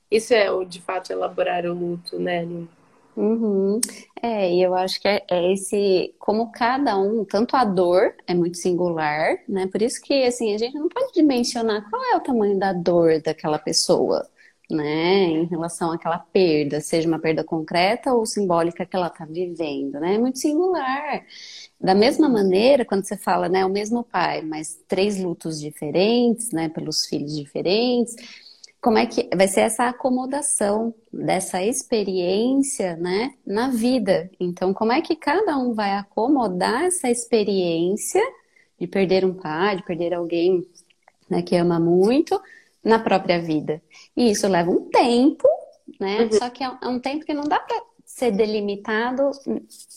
isso é o de fato elaborar o luto, né, Lina? Uhum. É, e eu acho que é, é, esse, como cada um, tanto a dor é muito singular, né? Por isso que, assim, a gente não pode dimensionar qual é o tamanho da dor daquela pessoa, né? Em relação àquela perda, seja uma perda concreta ou simbólica que ela está vivendo, né? É muito singular. Da mesma maneira, quando você fala, né, o mesmo pai, mas três lutos diferentes, né, pelos filhos diferentes, como é que vai ser essa acomodação dessa experiência, né, na vida? Então, como é que cada um vai acomodar essa experiência de perder um pai, de perder alguém, né, que ama muito, na própria vida? E isso leva um tempo, né? Uhum. Só que é um é tempo que não dá para ser delimitado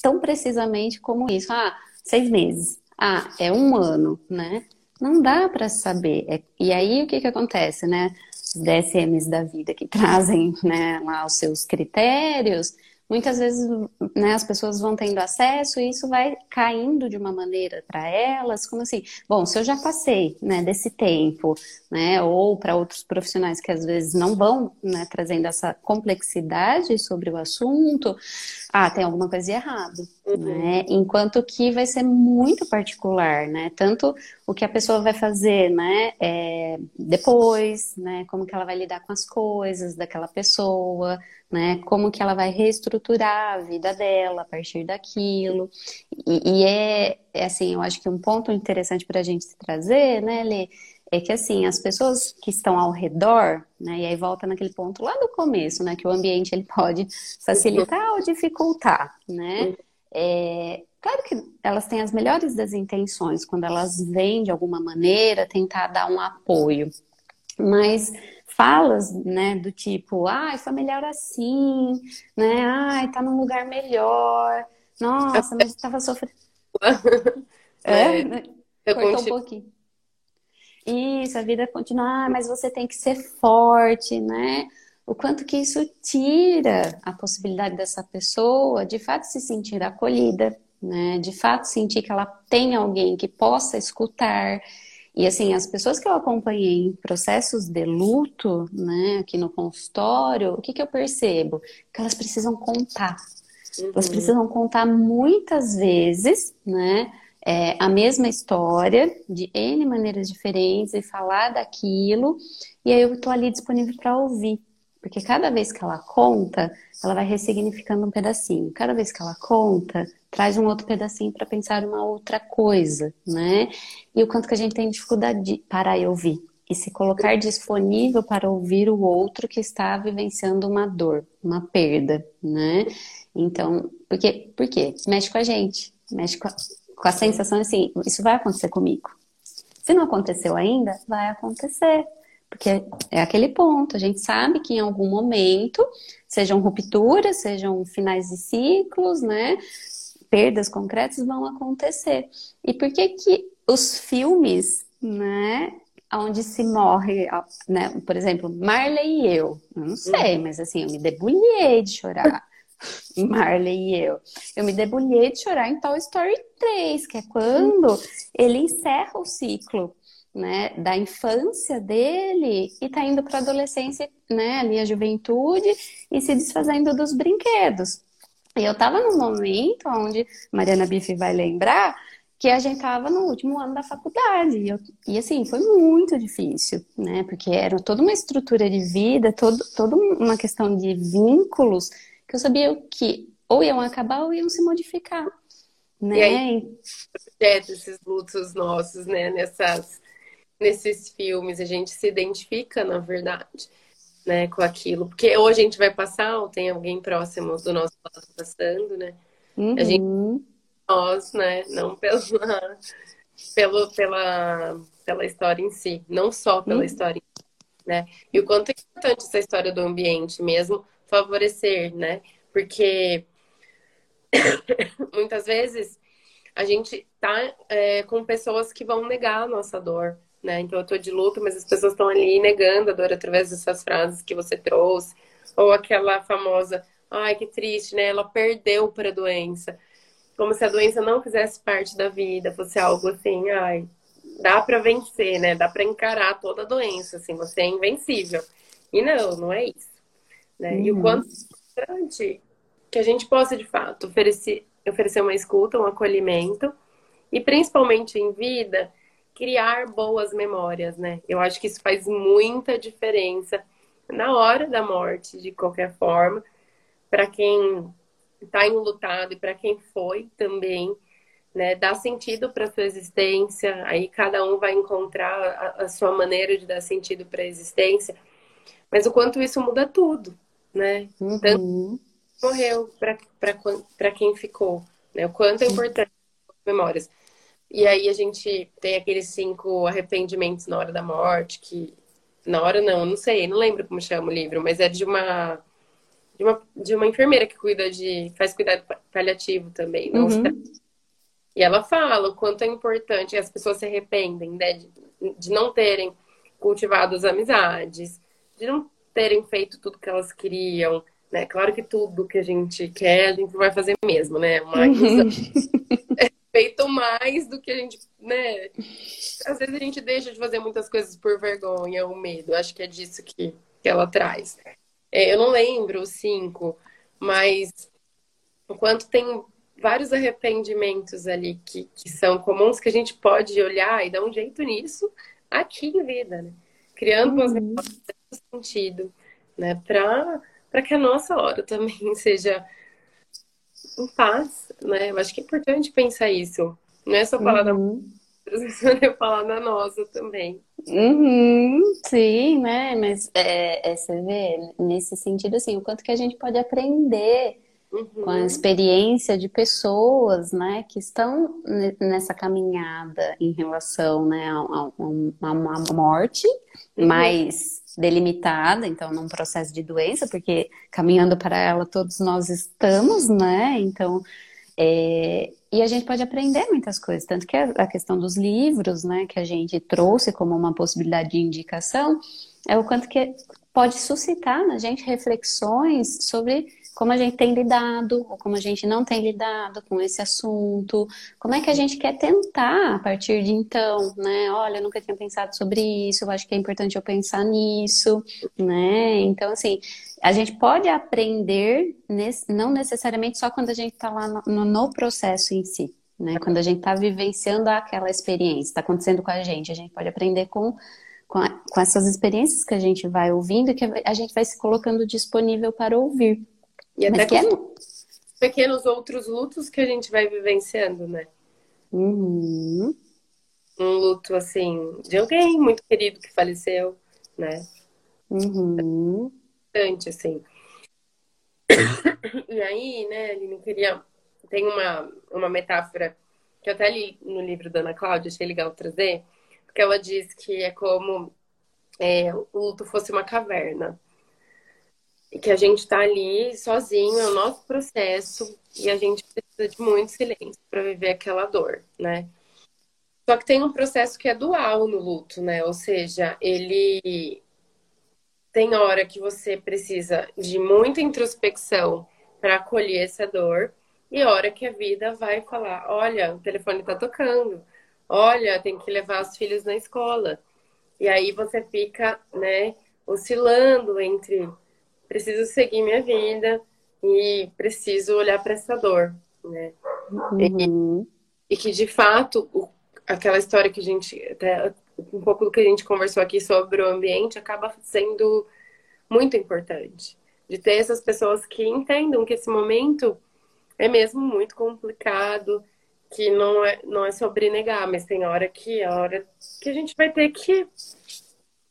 tão precisamente como isso. Ah, seis meses. Ah, é um ano, né? Não dá para saber. É, e aí o que que acontece, né? Os DSMs da vida que trazem né, lá os seus critérios, muitas vezes né, as pessoas vão tendo acesso e isso vai caindo de uma maneira para elas, como assim, bom, se eu já passei né, desse tempo, né, ou para outros profissionais que às vezes não vão né, trazendo essa complexidade sobre o assunto, ah, tem alguma coisa errada, uhum. né? Enquanto que vai ser muito particular, né? Tanto o que a pessoa vai fazer, né? É, depois, né? Como que ela vai lidar com as coisas daquela pessoa, né? Como que ela vai reestruturar a vida dela a partir daquilo. E, e é, é, assim, eu acho que um ponto interessante para a gente trazer, né, Lê? é que assim, as pessoas que estão ao redor, né, e aí volta naquele ponto lá do começo, né, que o ambiente ele pode facilitar ou dificultar, né? É, claro que elas têm as melhores das intenções quando elas vêm de alguma maneira tentar dar um apoio, mas falas, né, do tipo, ai, foi melhor assim, né, ai, tá num lugar melhor, nossa, mas estava sofrendo. é, é, eu Cortou um pouquinho. Isso, a vida continua, ah, mas você tem que ser forte, né? O quanto que isso tira a possibilidade dessa pessoa de fato se sentir acolhida, né? De fato sentir que ela tem alguém que possa escutar. E assim, as pessoas que eu acompanhei em processos de luto, né, aqui no consultório, o que, que eu percebo? Que elas precisam contar. Uhum. Elas precisam contar muitas vezes, né? é, a mesma história de N maneiras diferentes e falar daquilo, e aí eu estou ali disponível para ouvir. Porque cada vez que ela conta, ela vai ressignificando um pedacinho. Cada vez que ela conta, traz um outro pedacinho para pensar uma outra coisa, né? E o quanto que a gente tem dificuldade de parar e ouvir. e se colocar disponível para ouvir o outro que está vivenciando uma dor, uma perda, né? Então, porque, por quê? Mexe com a gente, mexe com a, com a sensação assim, isso vai acontecer comigo. Se não aconteceu ainda, vai acontecer. Porque é aquele ponto, a gente sabe que em algum momento, sejam rupturas, sejam finais de ciclos, né? Perdas concretas vão acontecer. E por que que os filmes, né, onde se morre, né, por exemplo, Marley e eu, não sei, mas assim, eu me debulhei de chorar. Marley e eu. Eu me debulhei de chorar em Toy Story 3, que é quando ele encerra o ciclo né, da infância dele e tá indo para a adolescência, né, ali a juventude e se desfazendo dos brinquedos. E eu tava num momento onde Mariana Biff vai lembrar que a gente tava no último ano da faculdade e, eu, e assim foi muito difícil, né, porque era toda uma estrutura de vida, todo, toda uma questão de vínculos que eu sabia que ou iam acabar ou iam se modificar. Né? E aí, é, esses lutos nossos, né, nessas nesses filmes, a gente se identifica, na verdade, né, com aquilo. Porque ou a gente vai passar, ou tem alguém próximo do nosso lado passando, né? Uhum. A gente, uhum. nós, né, não pela, pelo, pela, pela história em si, não só pela uhum. história em si, né? E o quanto é importante essa história do ambiente mesmo favorecer, né? Porque muitas vezes a gente tá é, com pessoas que vão negar a nossa dor, né? Então eu tô de luto, mas as pessoas estão ali negando a dor através dessas frases que você trouxe, ou aquela famosa, ai que triste, né? Ela perdeu para a doença, como se a doença não fizesse parte da vida, fosse algo assim, ai, dá para vencer, né? Dá para encarar toda a doença, assim, você é invencível. E não, não é isso, né? Uhum. E o uhum. quanto é importante que a gente possa de fato oferecer oferecer uma escuta, um acolhimento e principalmente em vida criar boas memórias, né? Eu acho que isso faz muita diferença na hora da morte, de qualquer forma, para quem está enlutado e para quem foi também, né? Dá sentido para sua existência. Aí cada um vai encontrar a, a sua maneira de dar sentido para a existência. Mas o quanto isso muda tudo, né? Uhum. Tanto morreu para quem ficou, né? O quanto é importante as memórias. E aí a gente tem aqueles cinco arrependimentos na hora da morte, que. Na hora não, não sei, não lembro como chama o livro, mas é de uma. De uma, de uma enfermeira que cuida de. faz cuidado paliativo também. Uhum. E ela fala o quanto é importante, as pessoas se arrependem, né? De, de não terem cultivado as amizades, de não terem feito tudo que elas queriam, né? Claro que tudo que a gente quer, a gente vai fazer mesmo, né? Mas uhum. feito mais do que a gente, né? Às vezes a gente deixa de fazer muitas coisas por vergonha ou medo. Acho que é disso que, que ela traz. É, eu não lembro os cinco, mas enquanto tem vários arrependimentos ali que, que são comuns que a gente pode olhar e dar um jeito nisso aqui em vida, né? Criando uhum. umas memórias sentido, né? Para que a nossa hora também seja em paz, né? Eu acho que é importante pensar isso. Não é só falar uhum. da é falar da nossa também. Uhum, sim, né? Mas é, é, você vê, nesse sentido, assim, o quanto que a gente pode aprender uhum. com a experiência de pessoas, né, que estão nessa caminhada em relação, né, a, a, a uma morte uhum. mais delimitada, então num processo de doença, porque caminhando para ela todos nós estamos, né? Então, é, e a gente pode aprender muitas coisas, tanto que a, questão dos livros, né, que a gente trouxe como uma possibilidade de indicação, é o quanto que pode suscitar na gente reflexões sobre como a gente tem lidado ou como a gente não tem lidado com esse assunto, como é que a gente quer tentar a partir de então, né? Olha, eu nunca tinha pensado sobre isso, eu acho que é importante eu pensar nisso, né? Então, assim, a gente pode aprender, não necessariamente só quando a gente está lá no, no processo em si, né? Quando a gente está vivenciando aquela experiência, está acontecendo com a gente, a gente pode aprender com com, com, essas experiências que a gente vai ouvindo, que a gente vai se colocando disponível para ouvir. E até com é... pequenos outros lutos que a gente vai vivenciando, né? Uhum. um luto assim de alguém muito querido que faleceu, né? Uhum. Bastante, assim. E aí, né, ele não queria. Tem uma, uma metáfora que eu até li no livro da Ana Cláudia, achei legal trazer, porque ela diz que é como é, o luto fosse uma caverna. Que a gente está ali sozinho, é o nosso processo, e a gente precisa de muito silêncio para viver aquela dor, né? Só que tem um processo que é dual no luto, né? Ou seja, ele tem hora que você precisa de muita introspecção para acolher essa dor, e hora que a vida vai falar: olha, o telefone está tocando, olha, tem que levar os filhos na escola. E aí você fica, né, oscilando entre preciso seguir minha vida e preciso olhar para essa dor, né? Uhum. E, e, que de fato o aquela história que a gente, até um pouco do que a gente conversou aqui sobre o ambiente, acaba sendo muito importante. De ter essas pessoas que entendam que esse momento é mesmo muito complicado, que não é, não é sobre negar, mas tem hora que a hora que a gente vai ter que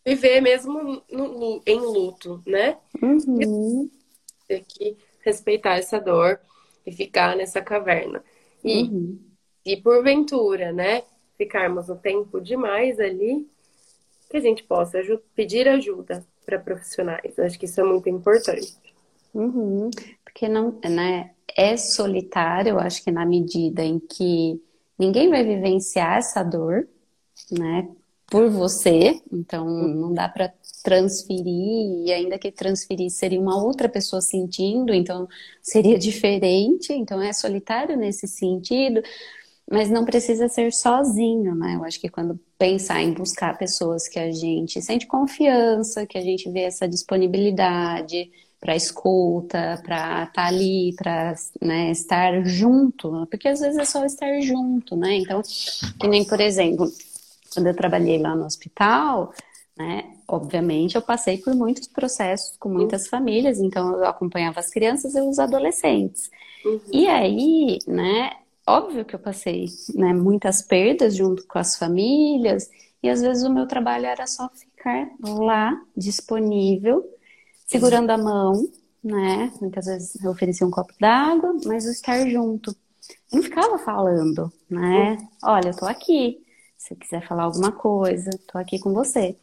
viver mesmo no, em luto, né? Uhum. Ter que respeitar essa dor e ficar nessa caverna. E, uhum. e porventura, né? ficarmos o tempo demais ali, que a gente possa pedir ajuda para profissionais. Acho que isso é muito importante. Uhum. Porque não, né, é solitário, acho que na medida em que ninguém vai vivenciar essa dor, né, por você, então não dá para transferir, e ainda que transferir seria uma outra pessoa sentindo, então seria diferente, então é solitário nesse sentido, mas não precisa ser sozinho, né? Eu acho que quando pensar em buscar pessoas que a gente sente confiança, que a gente vê essa disponibilidade para escuta, para estar tá ali, para né, estar junto, porque às vezes é só estar junto, né? Então, que nem, por exemplo, quando eu trabalhei lá no hospital, né? Obviamente, eu passei por muitos processos com muitas famílias, então eu acompanhava as crianças e os adolescentes. Uhum. E aí, né, óbvio que eu passei né, muitas perdas junto com as famílias, e às vezes o meu trabalho era só ficar lá, disponível, segurando a mão, né? Muitas vezes eu oferecia um copo d'água, mas o estar junto. Eu não ficava falando, né? Olha, eu tô aqui. Se quiser falar alguma coisa, tô aqui com você.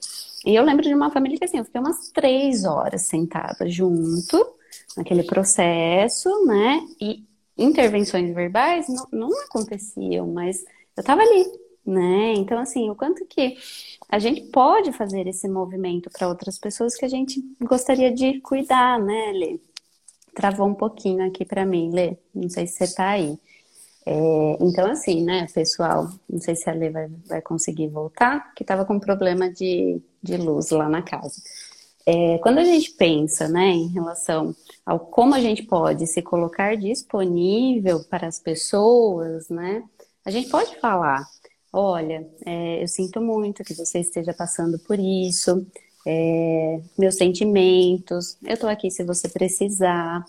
E eu lembro de uma família que assim, eu fiquei umas três horas sentada junto, naquele processo, né? E intervenções verbais não, não aconteciam, mas eu estava ali, né? Então, assim, o quanto que a gente pode fazer esse movimento para outras pessoas que a gente gostaria de cuidar, né, Lê? Travou um pouquinho aqui para mim, Lê. Não sei se você está aí. É, então, assim, né, pessoal, não sei se a Lê vai, vai conseguir voltar, que estava com problema de, de luz lá na casa. É, quando a gente pensa né, em relação ao como a gente pode se colocar disponível para as pessoas, né, a gente pode falar: olha, é, eu sinto muito que você esteja passando por isso, é, meus sentimentos, eu estou aqui se você precisar.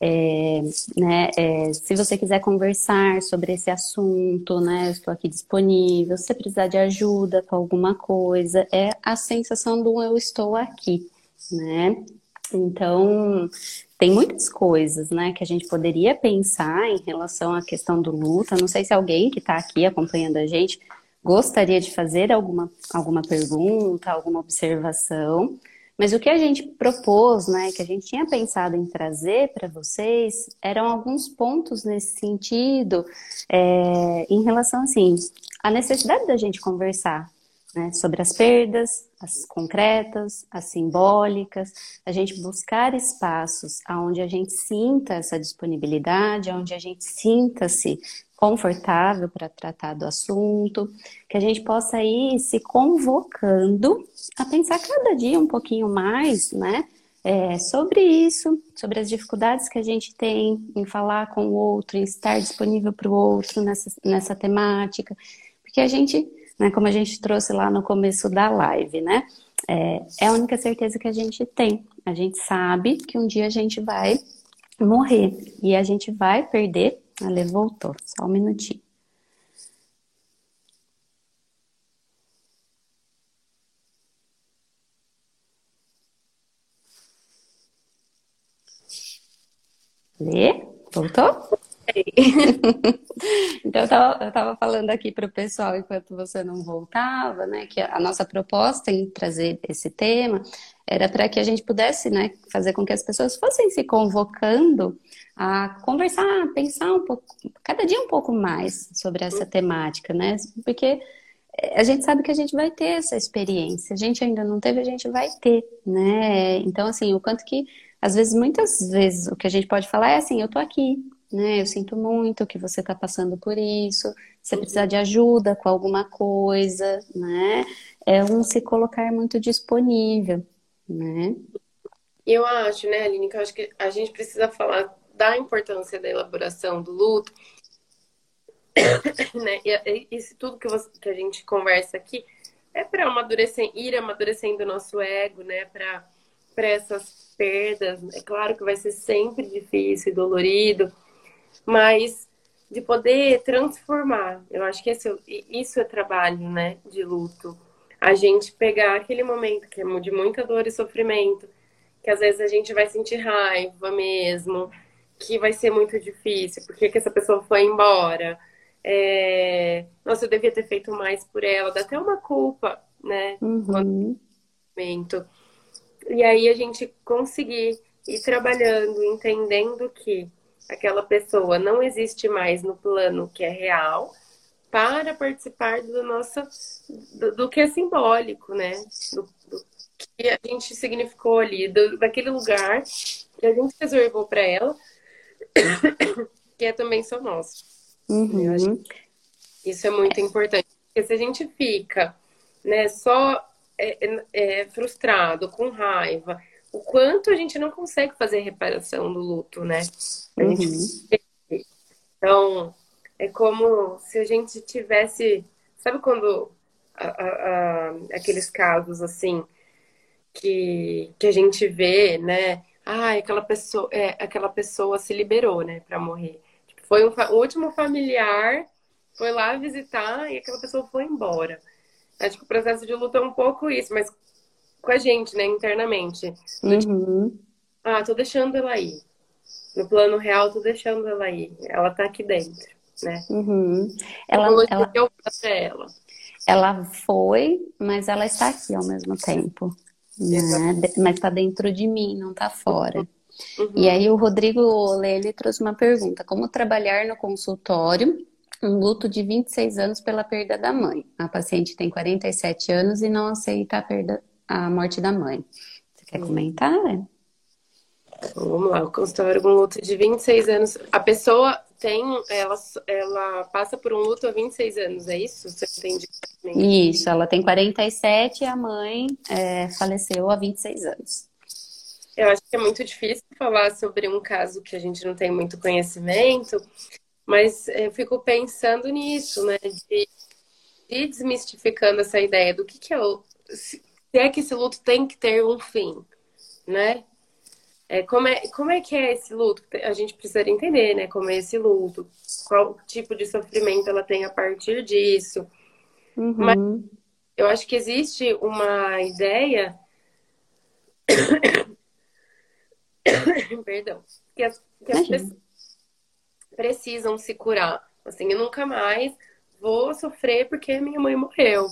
É, né, é, se você quiser conversar sobre esse assunto, né, eu estou aqui disponível. Se você precisar de ajuda com alguma coisa, é a sensação do eu estou aqui, né? Então, tem muitas coisas, né, que a gente poderia pensar em relação à questão do luto. não sei se alguém que está aqui acompanhando a gente gostaria de fazer alguma, alguma pergunta, alguma observação. Mas o que a gente propôs, né, que a gente tinha pensado em trazer para vocês, eram alguns pontos nesse sentido, é, em relação, assim, à necessidade da gente conversar né, sobre as perdas, as concretas, as simbólicas, a gente buscar espaços onde a gente sinta essa disponibilidade, onde a gente sinta-se confortável para tratar do assunto, que a gente possa ir se convocando a pensar cada dia um pouquinho mais, né? É, sobre isso, sobre as dificuldades que a gente tem em falar com o outro, em estar disponível para o outro nessa, nessa temática, porque a gente, né, como a gente trouxe lá no começo da live, né? É, é a única certeza que a gente tem. A gente sabe que um dia a gente vai morrer e a gente vai perder Ale voltou, só um minutinho. Lê, voltou? então, eu estava eu tava falando aqui para o pessoal, enquanto você não voltava, né, que a nossa proposta em trazer esse tema era para que a gente pudesse, né, fazer com que as pessoas fossem se convocando a conversar, a pensar um pouco, cada dia um pouco mais sobre essa temática, né, porque a gente sabe que a gente vai ter essa experiência, a gente ainda não teve, a gente vai ter, né, então, assim, o quanto que, às vezes, muitas vezes, o que a gente pode falar é assim, eu tô aqui, né? Eu sinto muito que você está passando por isso. Você uhum. precisa de ajuda com alguma coisa, né? É um se colocar muito disponível, né? Eu acho, né, Aline, que eu acho que a gente precisa falar da importância da elaboração do luto, né? E isso tudo que, você, que a gente conversa aqui é para amadurecer, ir amadurecendo o nosso ego, né? Para essas perdas. É claro que vai ser sempre difícil e dolorido, mas de poder transformar. Eu acho que esse, isso é trabalho, né, de luto. A gente pegar aquele momento que é de muita dor e sofrimento, que às vezes a gente vai sentir raiva mesmo, que vai ser muito difícil, porque que essa pessoa foi embora. É... Nossa, eu devia ter feito mais por ela, dá até uma culpa, né? Uhum. E aí a gente conseguir ir trabalhando, entendendo que aquela pessoa não existe mais no plano que é real para participar do nosso do, do que é simbólico, né? Do, do, que a gente significou ali, do, daquele lugar que a gente reservou para ela, que é também só nosso. Uhum. Isso é muito importante, porque se a gente fica, né, só é, é, é frustrado, com raiva, o quanto a gente não consegue fazer reparação do luto, né? Uhum. Então, é como se a gente tivesse. Sabe quando a, a, a, aqueles casos assim que, que a gente vê, né? Ah, aquela pessoa, é, aquela pessoa se liberou, né, para morrer. Tipo, foi um, o último familiar foi lá visitar e aquela pessoa foi embora. Acho que o processo de luto é um pouco isso, mas com a gente, né, internamente. Uhum. ah, tô deixando ela aí. No plano real, tô deixando ela aí. Ela tá aqui dentro, né? Uhum. Ela, ela, eu ela. ela foi, mas ela está aqui ao mesmo tempo. Né? Mas está dentro de mim, não está fora. Uhum. E aí o Rodrigo Lele trouxe uma pergunta: como trabalhar no consultório um luto de 26 anos pela perda da mãe? A paciente tem 47 anos e não aceita a perda a morte da mãe. Você quer comentar? Então, vamos lá, o consultório com luto de 26 anos. A pessoa tem, ela, ela passa por um luto há 26 anos, é isso? Você entende? Isso, ela tem 47 e a mãe é, faleceu há 26 anos. Eu acho que é muito difícil falar sobre um caso que a gente não tem muito conhecimento, mas eu fico pensando nisso, né? De, de desmistificando essa ideia do que, que é o se é que esse luto tem que ter um fim, né? É, como, é, como é que é esse luto? A gente precisa entender, né? Como é esse luto, qual tipo de sofrimento ela tem a partir disso. Uhum. Mas eu acho que existe uma ideia. Perdão. Que as, que as pessoas precisam se curar. Assim, eu nunca mais vou sofrer porque minha mãe morreu.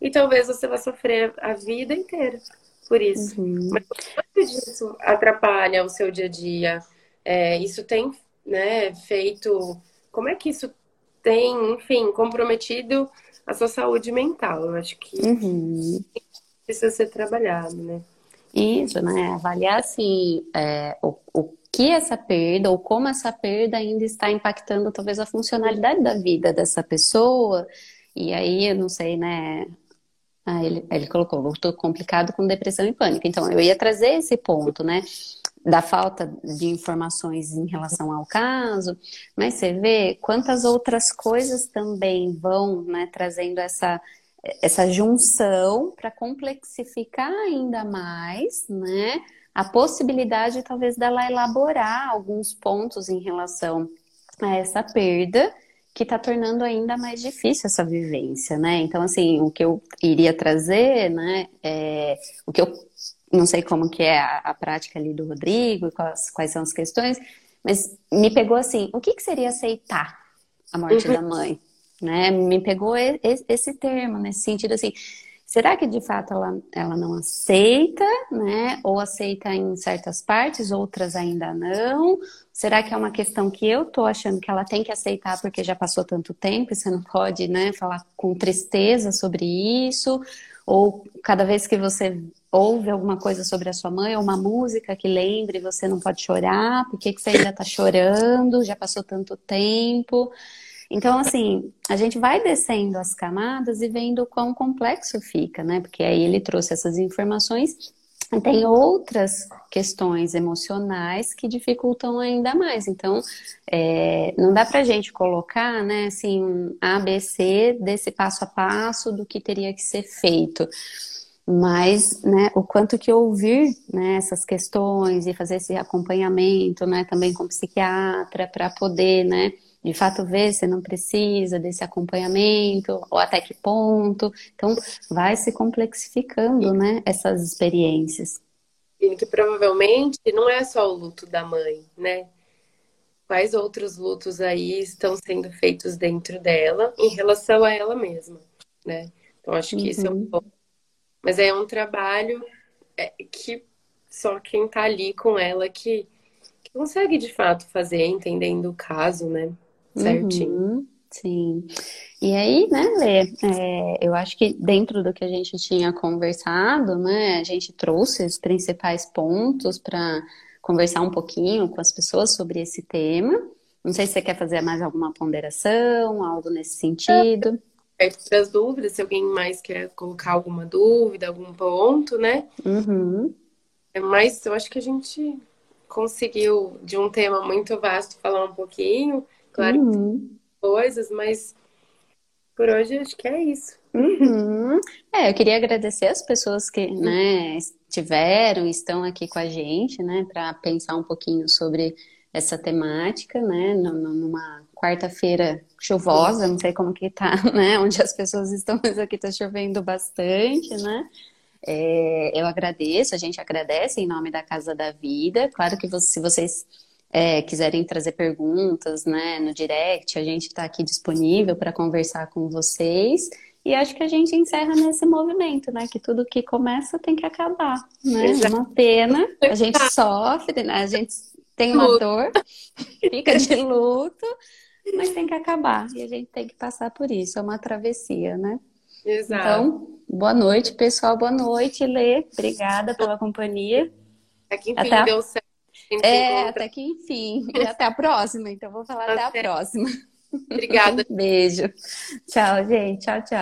E talvez você vá sofrer a vida inteira por isso. Uhum. Mas quanto disso atrapalha o seu dia a dia? É, isso tem né, feito. Como é que isso tem, enfim, comprometido a sua saúde mental? Eu acho que uhum. precisa ser trabalhado, né? Isso, né? Avaliar se é, o, o que essa perda ou como essa perda ainda está impactando talvez a funcionalidade da vida dessa pessoa. E aí, eu não sei, né? Ah, ele, ele colocou, voltou complicado com depressão e pânico. Então, eu ia trazer esse ponto, né? Da falta de informações em relação ao caso, mas você vê quantas outras coisas também vão né, trazendo essa, essa junção para complexificar ainda mais, né? A possibilidade, talvez, dela elaborar alguns pontos em relação a essa perda que está tornando ainda mais difícil essa vivência, né? Então, assim, o que eu iria trazer, né, é, o que eu não sei como que é a, a prática ali do Rodrigo, quais, quais são as questões, Mas me pegou assim, o que, que seria aceitar a morte uhum. da mãe? Né? Me pegou esse termo, nesse sentido assim, será que de fato ela, ela não aceita, né? Ou aceita em certas partes, outras ainda não? Será que é uma questão que eu tô achando que ela tem que aceitar porque já passou tanto tempo e você não pode, né, falar com tristeza sobre isso? Ou cada vez que você ouve alguma coisa sobre a sua mãe, ou uma música que lembre, você não pode chorar, por que, que você ainda está chorando? Já passou tanto tempo. Então, assim, a gente vai descendo as camadas e vendo o quão complexo fica, né? Porque aí ele trouxe essas informações tem outras questões emocionais que dificultam ainda mais. Então, é, não dá para gente colocar, né, assim, um ABC desse passo a passo do que teria que ser feito. Mas, né, o quanto que ouvir né, essas questões e fazer esse acompanhamento, né, também com psiquiatra, para poder, né, de fato ver se não precisa desse acompanhamento, ou até que ponto. Então, vai se complexificando, né, essas experiências. E que provavelmente não é só o luto da mãe, né? Quais outros lutos aí estão sendo feitos dentro dela em relação a ela mesma, né? Então, acho que uhum. isso é um uhum. ponto. Mas é um trabalho é, que só quem tá ali com ela que, que consegue de fato fazer, entendendo o caso, né? Certinho. Uhum, sim. E aí, né, Lê, é, eu acho que dentro do que a gente tinha conversado, né, a gente trouxe os principais pontos para conversar um pouquinho com as pessoas sobre esse tema. Não sei se você quer fazer mais alguma ponderação, algo nesse sentido. Para as dúvidas, se alguém mais quer colocar alguma dúvida, algum ponto, né? Uhum. É mais, eu acho que a gente conseguiu, de um tema muito vasto, falar um pouquinho. Claro, uhum. coisas, mas por hoje acho que é isso. Uhum. É, eu queria agradecer as pessoas que, né, estiveram, estão aqui com a gente, né, para pensar um pouquinho sobre essa temática, né, numa quarta-feira chuvosa, não sei como que tá, né, onde as pessoas estão, mas aqui tá chovendo bastante, né. É, eu agradeço, a gente agradece em nome da Casa da Vida. Claro que se vocês é, quiserem trazer perguntas né, no direct, a gente está aqui disponível para conversar com vocês. E acho que a gente encerra nesse movimento, né? Que tudo que começa tem que acabar, né? É uma pena, a gente sofre, né? A gente tem uma dor, fica de luto, mas tem que acabar. E a gente tem que passar por isso, é uma travessia, né? Exato. Então, boa noite, pessoal. Boa noite, Lê. Obrigada pela companhia. Aqui, enfim, Até deu certo. É, até que enfim. E até a próxima. Então, vou falar até, até a próxima. Obrigada. Beijo. Tchau, gente. Tchau, tchau.